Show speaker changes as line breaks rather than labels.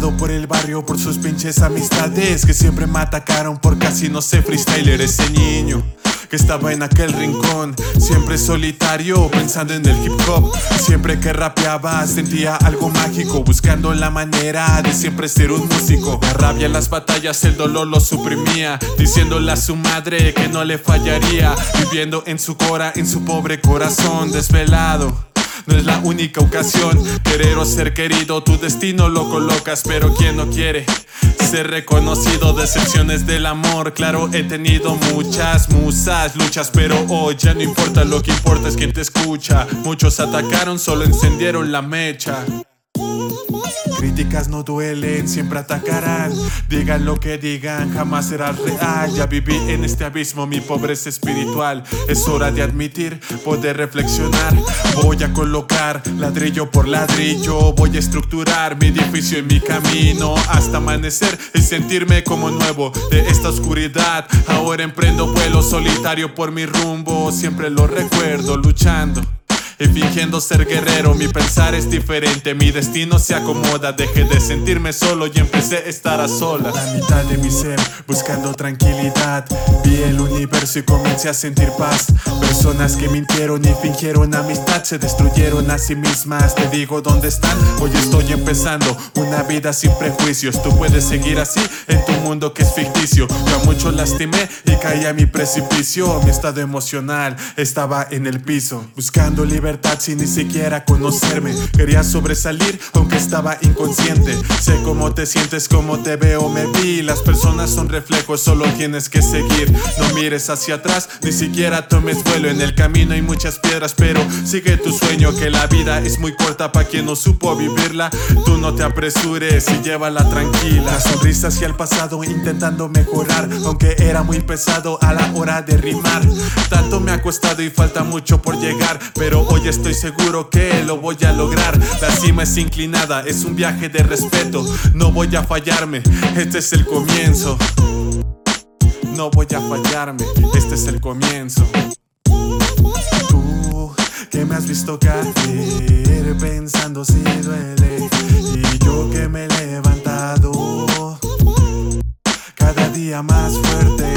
por el barrio por sus pinches amistades que siempre me atacaron por casi no sé freestyler ese niño que estaba en aquel rincón, siempre solitario, pensando en el hip hop. Siempre que rapeaba sentía algo mágico, buscando la manera de siempre ser un músico. La rabia en las batallas, el dolor lo suprimía, diciéndole a su madre que no le fallaría, viviendo en su cora, en su pobre corazón desvelado. No es la única ocasión querer o ser querido, tu destino lo colocas, pero quien no quiere ser reconocido, decepciones del amor. Claro, he tenido muchas musas, luchas, pero hoy ya no importa, lo que importa es quien te escucha. Muchos atacaron, solo encendieron la mecha. Críticas no duelen, siempre atacarán. Digan lo que digan, jamás será real. Ya viví en este abismo, mi pobreza espiritual. Es hora de admitir, poder reflexionar. Voy a colocar ladrillo por ladrillo. Voy a estructurar mi edificio y mi camino hasta amanecer y sentirme como nuevo de esta oscuridad. Ahora emprendo vuelo solitario por mi rumbo. Siempre lo recuerdo luchando. Y fingiendo ser guerrero, mi pensar es diferente, mi destino se acomoda. Dejé de sentirme solo y empecé a estar a solas. La mitad de mi ser, buscando tranquilidad. Vi el universo y comencé a sentir paz. Personas que mintieron y fingieron amistad se destruyeron a sí mismas. Te digo dónde están, hoy estoy empezando una vida sin prejuicios. Tú puedes seguir así en tu mundo que es ficticio. Yo mucho lastimé y caí a mi precipicio. Mi estado emocional estaba en el piso, buscando libertad sin ni siquiera conocerme. Quería sobresalir aunque estaba inconsciente. Sé cómo te sientes, cómo te veo, me vi. Las personas son reflejos, solo tienes que seguir. No mires hacia atrás, ni siquiera tomes vuelo. En el camino hay muchas piedras, pero sigue tu sueño. Que la vida es muy corta para quien no supo vivirla. Tú no te apresures y llévala tranquila. La sonrisa hacia el pasado intentando mejorar, aunque era muy pesado a la hora de rimar. Tanto me ha costado y falta mucho por llegar, pero Hoy estoy seguro que lo voy a lograr. La cima es inclinada, es un viaje de respeto. No voy a fallarme, este es el comienzo. No voy a fallarme, este es el comienzo. Tú que me has visto caer pensando si duele. Y yo que me he levantado cada día más fuerte.